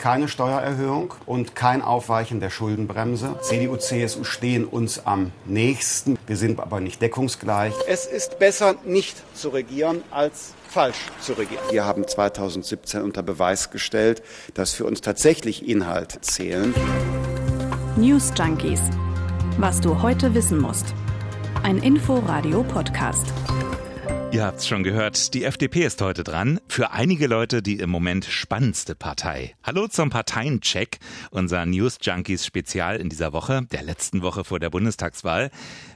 keine Steuererhöhung und kein Aufweichen der Schuldenbremse. CDU, CSU stehen uns am nächsten. Wir sind aber nicht deckungsgleich. Es ist besser, nicht zu regieren, als falsch zu regieren. Wir haben 2017 unter Beweis gestellt, dass für uns tatsächlich Inhalte zählen. News Junkies. Was du heute wissen musst. Ein Info-Radio-Podcast. Ihr habt's schon gehört, die FDP ist heute dran. Für einige Leute die im Moment spannendste Partei. Hallo zum Parteiencheck, unser News Junkies Spezial in dieser Woche, der letzten Woche vor der Bundestagswahl.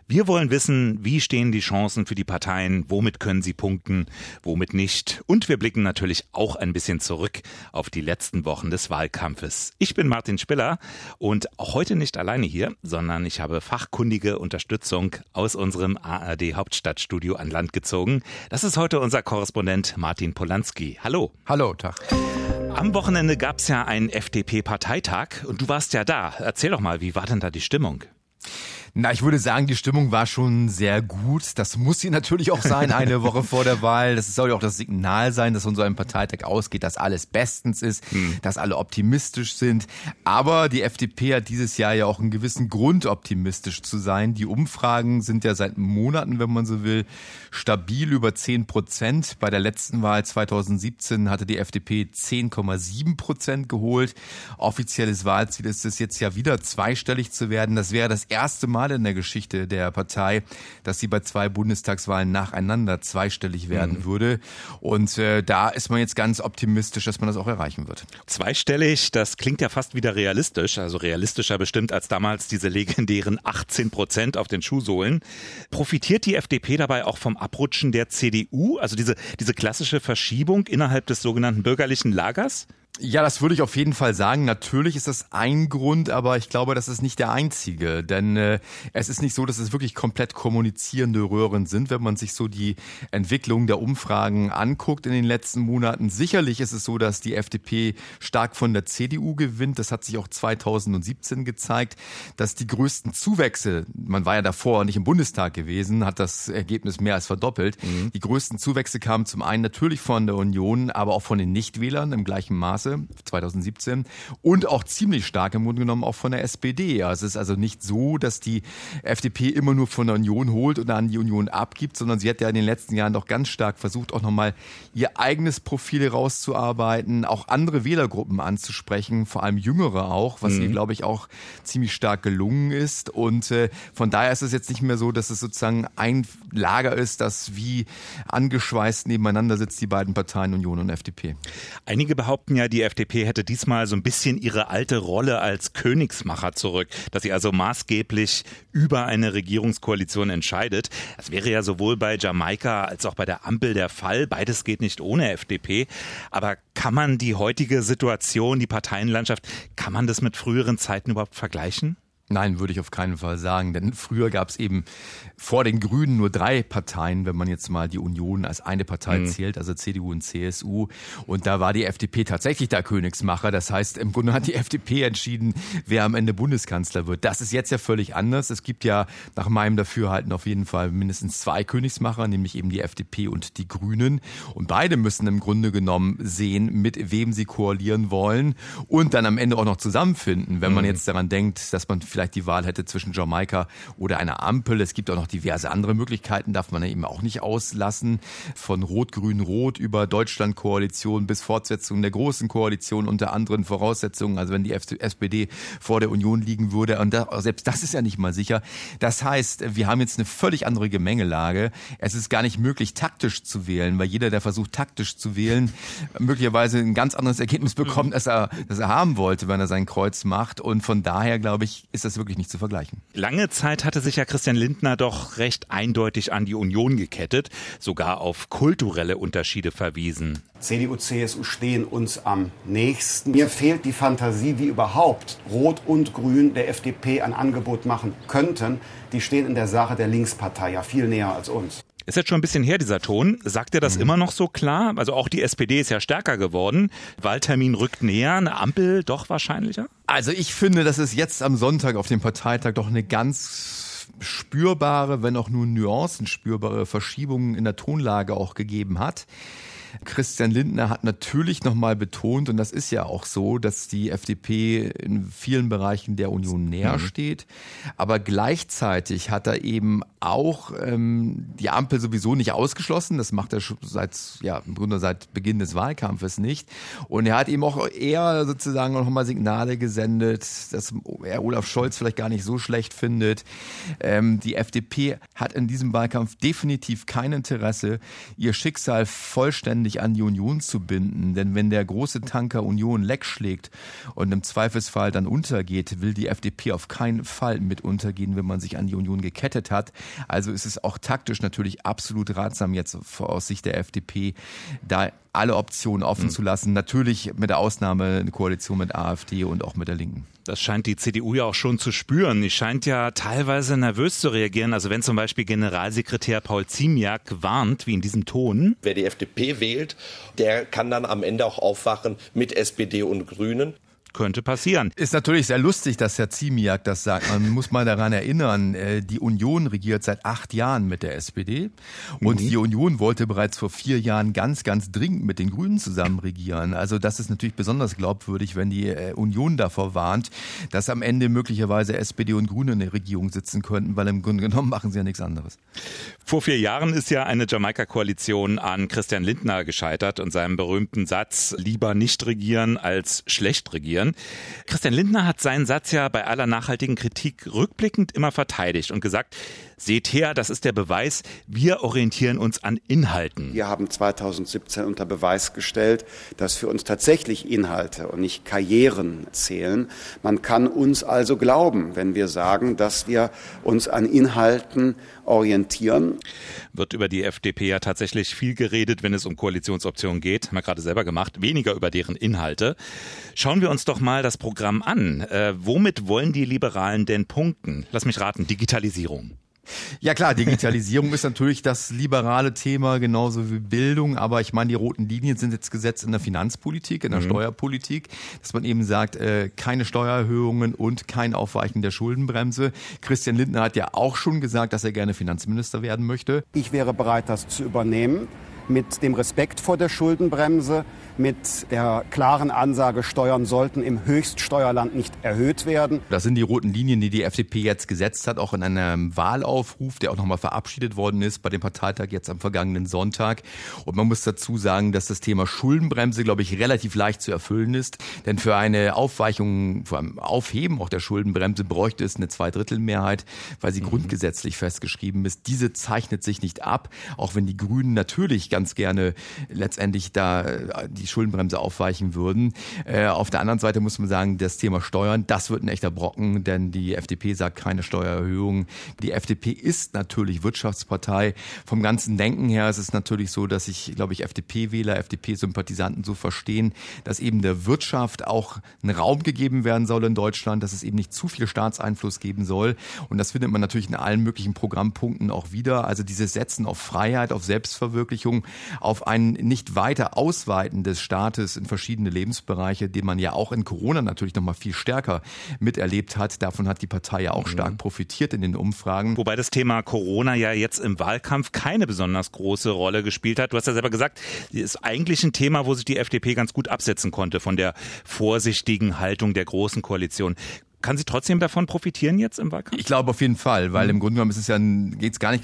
Wir wollen wissen, wie stehen die Chancen für die Parteien, womit können sie punkten, womit nicht. Und wir blicken natürlich auch ein bisschen zurück auf die letzten Wochen des Wahlkampfes. Ich bin Martin Spiller und auch heute nicht alleine hier, sondern ich habe fachkundige Unterstützung aus unserem ARD Hauptstadtstudio an Land gezogen. Das ist heute unser Korrespondent Martin Polanski. Hallo. Hallo, Tag. Am Wochenende gab es ja einen FDP-Parteitag und du warst ja da. Erzähl doch mal, wie war denn da die Stimmung? Na, ich würde sagen, die Stimmung war schon sehr gut. Das muss sie natürlich auch sein, eine Woche vor der Wahl. Das soll ja auch das Signal sein, dass von so einem Parteitag ausgeht, dass alles bestens ist, hm. dass alle optimistisch sind. Aber die FDP hat dieses Jahr ja auch einen gewissen Grund, optimistisch zu sein. Die Umfragen sind ja seit Monaten, wenn man so will, stabil über 10 Prozent. Bei der letzten Wahl 2017 hatte die FDP 10,7 Prozent geholt. Offizielles Wahlziel ist es jetzt ja wieder zweistellig zu werden. Das wäre das erste Mal Mal in der Geschichte der Partei, dass sie bei zwei Bundestagswahlen nacheinander zweistellig werden mhm. würde. Und äh, da ist man jetzt ganz optimistisch, dass man das auch erreichen wird. Zweistellig, das klingt ja fast wieder realistisch, also realistischer bestimmt als damals diese legendären 18 Prozent auf den Schuhsohlen. Profitiert die FDP dabei auch vom Abrutschen der CDU, also diese, diese klassische Verschiebung innerhalb des sogenannten bürgerlichen Lagers? Ja, das würde ich auf jeden Fall sagen. Natürlich ist das ein Grund, aber ich glaube, das ist nicht der einzige. Denn äh, es ist nicht so, dass es wirklich komplett kommunizierende Röhren sind, wenn man sich so die Entwicklung der Umfragen anguckt in den letzten Monaten. Sicherlich ist es so, dass die FDP stark von der CDU gewinnt. Das hat sich auch 2017 gezeigt, dass die größten Zuwächse, man war ja davor nicht im Bundestag gewesen, hat das Ergebnis mehr als verdoppelt. Mhm. Die größten Zuwächse kamen zum einen natürlich von der Union, aber auch von den Nichtwählern im gleichen Maße. Maße 2017 und auch ziemlich stark im Grunde genommen auch von der SPD. Ja, es ist also nicht so, dass die FDP immer nur von der Union holt und dann die Union abgibt, sondern sie hat ja in den letzten Jahren doch ganz stark versucht, auch nochmal ihr eigenes Profil herauszuarbeiten, auch andere Wählergruppen anzusprechen, vor allem jüngere auch, was mhm. ihr, glaube ich, auch ziemlich stark gelungen ist. Und äh, von daher ist es jetzt nicht mehr so, dass es sozusagen ein Lager ist, das wie angeschweißt nebeneinander sitzt, die beiden Parteien Union und FDP. Einige behaupten ja, die FDP hätte diesmal so ein bisschen ihre alte Rolle als Königsmacher zurück, dass sie also maßgeblich über eine Regierungskoalition entscheidet. Das wäre ja sowohl bei Jamaika als auch bei der Ampel der Fall. Beides geht nicht ohne FDP. Aber kann man die heutige Situation, die Parteienlandschaft, kann man das mit früheren Zeiten überhaupt vergleichen? Nein, würde ich auf keinen Fall sagen, denn früher gab es eben vor den Grünen nur drei Parteien, wenn man jetzt mal die Union als eine Partei mhm. zählt, also CDU und CSU. Und da war die FDP tatsächlich der Königsmacher. Das heißt, im Grunde hat die FDP entschieden, wer am Ende Bundeskanzler wird. Das ist jetzt ja völlig anders. Es gibt ja nach meinem Dafürhalten auf jeden Fall mindestens zwei Königsmacher, nämlich eben die FDP und die Grünen. Und beide müssen im Grunde genommen sehen, mit wem sie koalieren wollen und dann am Ende auch noch zusammenfinden. Wenn man mhm. jetzt daran denkt, dass man vielleicht die Wahl hätte zwischen Jamaika oder einer Ampel. Es gibt auch noch diverse andere Möglichkeiten, darf man ja eben auch nicht auslassen. Von Rot-Grün-Rot über Deutschland-Koalition bis Fortsetzung der großen Koalition unter anderen Voraussetzungen. Also wenn die SPD vor der Union liegen würde. Und da, selbst das ist ja nicht mal sicher. Das heißt, wir haben jetzt eine völlig andere Gemengelage. Es ist gar nicht möglich, taktisch zu wählen, weil jeder, der versucht, taktisch zu wählen, möglicherweise ein ganz anderes Ergebnis bekommt, als er, als er haben wollte, wenn er sein Kreuz macht. Und von daher, glaube ich, ist ist das wirklich nicht zu vergleichen. Lange Zeit hatte sich ja Christian Lindner doch recht eindeutig an die Union gekettet, sogar auf kulturelle Unterschiede verwiesen. CDU, CSU stehen uns am nächsten. Mir fehlt die Fantasie, wie überhaupt Rot und Grün der FDP ein Angebot machen könnten. Die stehen in der Sache der Linkspartei ja viel näher als uns. Ist jetzt schon ein bisschen her, dieser Ton. Sagt er das mhm. immer noch so klar? Also auch die SPD ist ja stärker geworden. Wahltermin rückt näher, eine Ampel doch wahrscheinlicher? Also ich finde, dass es jetzt am Sonntag auf dem Parteitag doch eine ganz spürbare, wenn auch nur Nuancen spürbare Verschiebungen in der Tonlage auch gegeben hat. Christian Lindner hat natürlich nochmal betont, und das ist ja auch so, dass die FDP in vielen Bereichen der Union näher mhm. steht. Aber gleichzeitig hat er eben auch ähm, die Ampel sowieso nicht ausgeschlossen. Das macht er schon seit, ja, im Grunde seit Beginn des Wahlkampfes nicht. Und er hat eben auch eher sozusagen nochmal Signale gesendet, dass er Olaf Scholz vielleicht gar nicht so schlecht findet. Ähm, die FDP hat in diesem Wahlkampf definitiv kein Interesse, ihr Schicksal vollständig an die Union zu binden. Denn wenn der große Tanker Union leck schlägt und im Zweifelsfall dann untergeht, will die FDP auf keinen Fall mit untergehen, wenn man sich an die Union gekettet hat. Also ist es auch taktisch natürlich absolut ratsam jetzt aus Sicht der FDP, da alle Optionen offen mhm. zu lassen. Natürlich mit der Ausnahme eine Koalition mit AfD und auch mit der Linken. Das scheint die CDU ja auch schon zu spüren. Die scheint ja teilweise nervös zu reagieren. Also wenn zum Beispiel Generalsekretär Paul Ziemiak warnt, wie in diesem Ton. Wer die FDP wählt, der kann dann am Ende auch aufwachen mit SPD und Grünen könnte passieren. Ist natürlich sehr lustig, dass Herr Ziemiak das sagt. Man muss mal daran erinnern, äh, die Union regiert seit acht Jahren mit der SPD und mhm. die Union wollte bereits vor vier Jahren ganz, ganz dringend mit den Grünen zusammen regieren. Also das ist natürlich besonders glaubwürdig, wenn die äh, Union davor warnt, dass am Ende möglicherweise SPD und Grüne in der Regierung sitzen könnten, weil im Grunde genommen machen sie ja nichts anderes. Vor vier Jahren ist ja eine Jamaika-Koalition an Christian Lindner gescheitert und seinem berühmten Satz, lieber nicht regieren als schlecht regieren diskutieren. Christian Lindner hat seinen Satz ja bei aller nachhaltigen Kritik rückblickend immer verteidigt und gesagt, seht her, das ist der Beweis, wir orientieren uns an Inhalten. Wir haben 2017 unter Beweis gestellt, dass für uns tatsächlich Inhalte und nicht Karrieren zählen. Man kann uns also glauben, wenn wir sagen, dass wir uns an Inhalten orientieren. Wird über die FDP ja tatsächlich viel geredet, wenn es um Koalitionsoptionen geht. Haben wir gerade selber gemacht. Weniger über deren Inhalte. Schauen wir uns doch mal das Programm an. Äh, womit wollen die Liberalen denn punkten? Lass mich raten, Digitalisierung. Ja klar, Digitalisierung ist natürlich das liberale Thema, genauso wie Bildung. Aber ich meine, die roten Linien sind jetzt gesetzt in der Finanzpolitik, in der mhm. Steuerpolitik, dass man eben sagt, äh, keine Steuererhöhungen und kein Aufweichen der Schuldenbremse. Christian Lindner hat ja auch schon gesagt, dass er gerne Finanzminister werden möchte. Ich wäre bereit, das zu übernehmen mit dem Respekt vor der Schuldenbremse, mit der klaren Ansage, Steuern sollten im Höchststeuerland nicht erhöht werden. Das sind die roten Linien, die die FDP jetzt gesetzt hat, auch in einem Wahlaufruf, der auch nochmal verabschiedet worden ist bei dem Parteitag jetzt am vergangenen Sonntag. Und man muss dazu sagen, dass das Thema Schuldenbremse, glaube ich, relativ leicht zu erfüllen ist. Denn für eine Aufweichung, vor allem Aufheben auch der Schuldenbremse bräuchte es eine Zweidrittelmehrheit, weil sie mhm. grundgesetzlich festgeschrieben ist. Diese zeichnet sich nicht ab, auch wenn die Grünen natürlich ganz gerne letztendlich da äh, die Schuldenbremse aufweichen würden. Äh, auf der anderen Seite muss man sagen, das Thema Steuern, das wird ein echter Brocken, denn die FDP sagt keine Steuererhöhung. Die FDP ist natürlich Wirtschaftspartei. Vom ganzen Denken her ist es natürlich so, dass ich, glaube ich, FDP-Wähler, FDP-Sympathisanten so verstehen, dass eben der Wirtschaft auch ein Raum gegeben werden soll in Deutschland, dass es eben nicht zu viel Staatseinfluss geben soll. Und das findet man natürlich in allen möglichen Programmpunkten auch wieder. Also dieses Setzen auf Freiheit, auf Selbstverwirklichung, auf ein nicht weiter Ausweiten des Staates in verschiedene Lebensbereiche, den man ja auch in Corona natürlich noch mal viel stärker miterlebt hat. Davon hat die Partei ja auch mhm. stark profitiert in den Umfragen. Wobei das Thema Corona ja jetzt im Wahlkampf keine besonders große Rolle gespielt hat. Du hast ja selber gesagt, ist eigentlich ein Thema, wo sich die FDP ganz gut absetzen konnte von der vorsichtigen Haltung der großen Koalition. Kann sie trotzdem davon profitieren jetzt im Wahlkampf? Ich glaube auf jeden Fall, weil im Grunde genommen ist es ja geht es gar nicht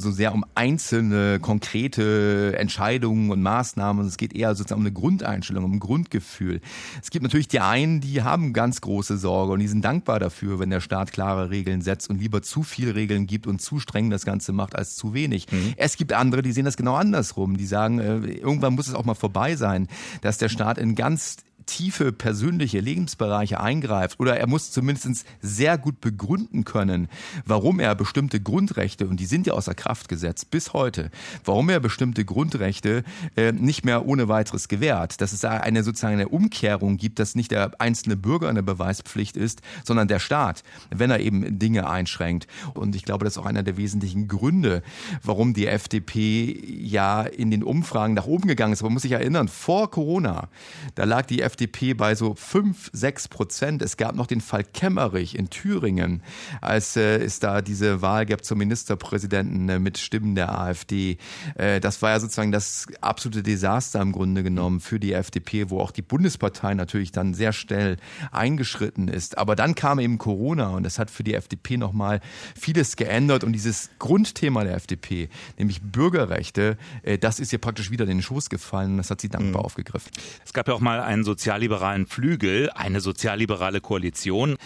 so sehr um einzelne konkrete Entscheidungen und Maßnahmen. Es geht eher sozusagen um eine Grundeinstellung, um ein Grundgefühl. Es gibt natürlich die einen, die haben ganz große Sorge und die sind dankbar dafür, wenn der Staat klare Regeln setzt und lieber zu viel Regeln gibt und zu streng das Ganze macht als zu wenig. Mhm. Es gibt andere, die sehen das genau andersrum. Die sagen, äh, irgendwann muss es auch mal vorbei sein, dass der Staat in ganz tiefe persönliche Lebensbereiche eingreift oder er muss zumindest sehr gut begründen können, warum er bestimmte Grundrechte, und die sind ja außer Kraft gesetzt bis heute, warum er bestimmte Grundrechte äh, nicht mehr ohne weiteres gewährt. Dass es da eine sozusagen eine Umkehrung gibt, dass nicht der einzelne Bürger eine Beweispflicht ist, sondern der Staat, wenn er eben Dinge einschränkt. Und ich glaube, das ist auch einer der wesentlichen Gründe, warum die FDP ja in den Umfragen nach oben gegangen ist. Man muss sich erinnern, vor Corona, da lag die FDP FDP bei so fünf, sechs Prozent. Es gab noch den Fall Kemmerich in Thüringen, als äh, es da diese Wahl gab zum Ministerpräsidenten äh, mit Stimmen der AfD. Äh, das war ja sozusagen das absolute Desaster im Grunde genommen für die FDP, wo auch die Bundespartei natürlich dann sehr schnell eingeschritten ist. Aber dann kam eben Corona und das hat für die FDP nochmal vieles geändert und dieses Grundthema der FDP, nämlich Bürgerrechte, äh, das ist ihr praktisch wieder in den Schoß gefallen und das hat sie dankbar mhm. aufgegriffen. Es gab ja auch mal einen sozialliberalen Flügel, eine sozialliberale Koalition.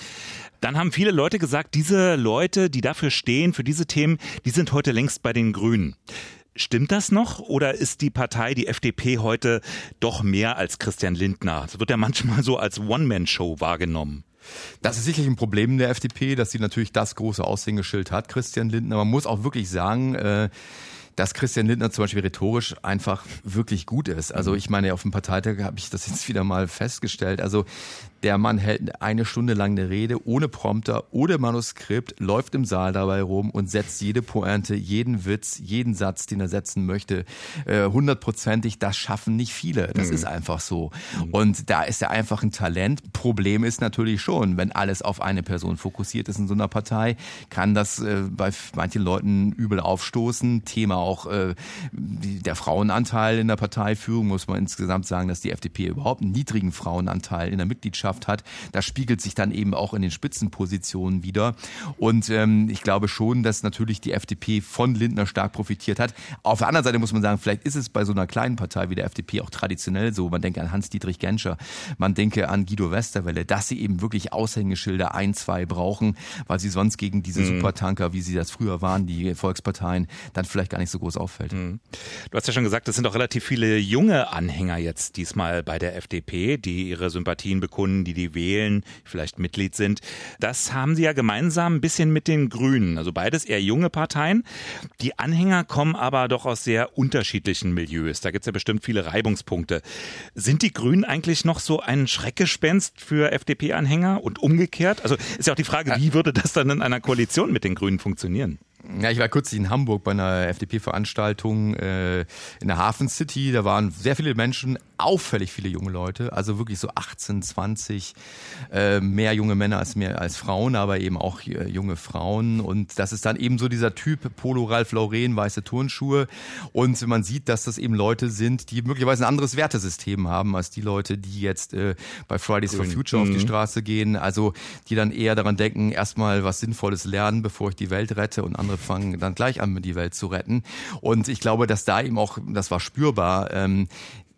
Dann haben viele Leute gesagt, diese Leute, die dafür stehen, für diese Themen, die sind heute längst bei den Grünen. Stimmt das noch oder ist die Partei, die FDP heute doch mehr als Christian Lindner? Das wird ja manchmal so als One-Man-Show wahrgenommen. Das ist sicherlich ein Problem der FDP, dass sie natürlich das große Aushängeschild hat, Christian Lindner. Man muss auch wirklich sagen, äh, dass Christian Lindner zum Beispiel rhetorisch einfach wirklich gut ist. Also ich meine, auf dem Parteitag habe ich das jetzt wieder mal festgestellt. Also der Mann hält eine Stunde lang eine Rede ohne Prompter, ohne Manuskript, läuft im Saal dabei rum und setzt jede Pointe, jeden Witz, jeden Satz, den er setzen möchte, äh, hundertprozentig. Das schaffen nicht viele. Das mhm. ist einfach so. Mhm. Und da ist er einfach ein Talent. Problem ist natürlich schon, wenn alles auf eine Person fokussiert ist in so einer Partei, kann das äh, bei manchen Leuten übel aufstoßen. Thema auch äh, der Frauenanteil in der Parteiführung, muss man insgesamt sagen, dass die FDP überhaupt einen niedrigen Frauenanteil in der Mitgliedschaft hat. Das spiegelt sich dann eben auch in den Spitzenpositionen wieder. Und ähm, ich glaube schon, dass natürlich die FDP von Lindner stark profitiert hat. Auf der anderen Seite muss man sagen, vielleicht ist es bei so einer kleinen Partei wie der FDP auch traditionell so. Man denke an Hans-Dietrich Genscher, man denke an Guido Westerwelle, dass sie eben wirklich Aushängeschilder ein, zwei brauchen, weil sie sonst gegen diese mhm. Supertanker, wie sie das früher waren, die Volksparteien, dann vielleicht gar nicht so so groß auffällt. Mhm. Du hast ja schon gesagt, es sind auch relativ viele junge Anhänger jetzt diesmal bei der FDP, die ihre Sympathien bekunden, die die wählen, vielleicht Mitglied sind. Das haben sie ja gemeinsam ein bisschen mit den Grünen, also beides eher junge Parteien. Die Anhänger kommen aber doch aus sehr unterschiedlichen Milieus. Da gibt es ja bestimmt viele Reibungspunkte. Sind die Grünen eigentlich noch so ein Schreckgespenst für FDP-Anhänger und umgekehrt? Also ist ja auch die Frage, wie würde das dann in einer Koalition mit den Grünen funktionieren? Ja, ich war kürzlich in Hamburg bei einer FDP-Veranstaltung äh, in der Hafen City. Da waren sehr viele Menschen, auffällig viele junge Leute, also wirklich so 18, 20, äh, mehr junge Männer als mehr als Frauen, aber eben auch äh, junge Frauen. Und das ist dann eben so dieser Typ Polo Ralph Lauren, weiße Turnschuhe. Und man sieht, dass das eben Leute sind, die möglicherweise ein anderes Wertesystem haben als die Leute, die jetzt äh, bei Fridays Grün. for Future mhm. auf die mhm. Straße gehen. Also die dann eher daran denken, erstmal was Sinnvolles lernen, bevor ich die Welt rette und andere fangen dann gleich an, die Welt zu retten. Und ich glaube, dass da eben auch, das war spürbar, ähm,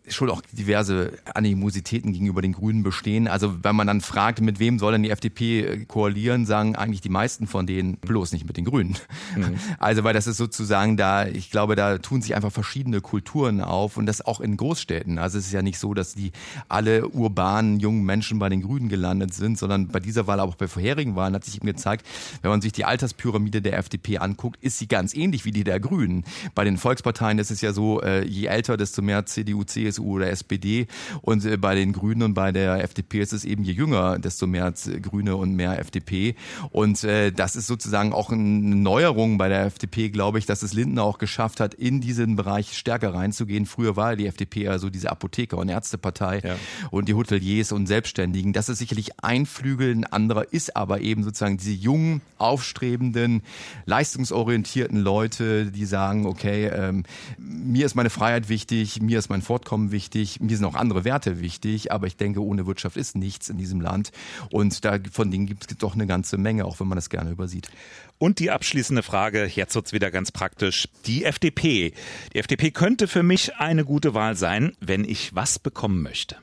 schon auch diverse Animositäten gegenüber den Grünen bestehen. Also wenn man dann fragt, mit wem soll denn die FDP äh, koalieren, sagen eigentlich die meisten von denen bloß nicht mit den Grünen. Mhm. Also weil das ist sozusagen da, ich glaube, da tun sich einfach verschiedene Kulturen auf und das auch in Großstädten. Also es ist ja nicht so, dass die alle urbanen jungen Menschen bei den Grünen gelandet sind, sondern bei dieser Wahl, aber auch bei vorherigen Wahlen hat sich eben gezeigt, wenn man sich die Alterspyramide der FDP anguckt, ist sie ganz ähnlich wie die der Grünen. Bei den Volksparteien ist es ja so, äh, je älter, desto mehr CDU, CSU CSU oder SPD. Und äh, bei den Grünen und bei der FDP ist es eben je jünger, desto mehr Grüne und mehr FDP. Und äh, das ist sozusagen auch eine Neuerung bei der FDP, glaube ich, dass es Lindner auch geschafft hat, in diesen Bereich stärker reinzugehen. Früher war die FDP ja so diese Apotheker- und Ärztepartei ja. und die Hoteliers und Selbstständigen. Das ist sicherlich ein Flügel, ein anderer ist aber eben sozusagen diese jungen, aufstrebenden, leistungsorientierten Leute, die sagen, okay, ähm, mir ist meine Freiheit wichtig, mir ist mein Fortkommen wichtig, mir sind auch andere Werte wichtig, aber ich denke, ohne Wirtschaft ist nichts in diesem Land. Und da von denen gibt es doch eine ganze Menge, auch wenn man das gerne übersieht. Und die abschließende Frage, jetzt wird's wieder ganz praktisch. Die FDP. Die FDP könnte für mich eine gute Wahl sein, wenn ich was bekommen möchte.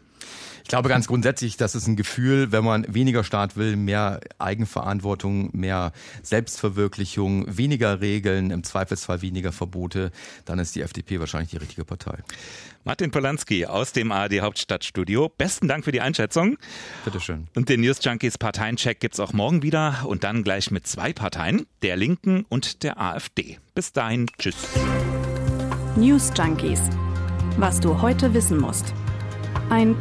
Ich glaube ganz grundsätzlich, das ist ein Gefühl, wenn man weniger Staat will, mehr Eigenverantwortung, mehr Selbstverwirklichung, weniger Regeln, im Zweifelsfall weniger Verbote, dann ist die FDP wahrscheinlich die richtige Partei. Martin Polanski aus dem ARD Hauptstadtstudio. Besten Dank für die Einschätzung. Bitteschön. Und den News Junkies Parteiencheck gibt's auch morgen wieder und dann gleich mit zwei Parteien, der Linken und der AfD. Bis dahin, tschüss. News Junkies. Was du heute wissen musst. Ein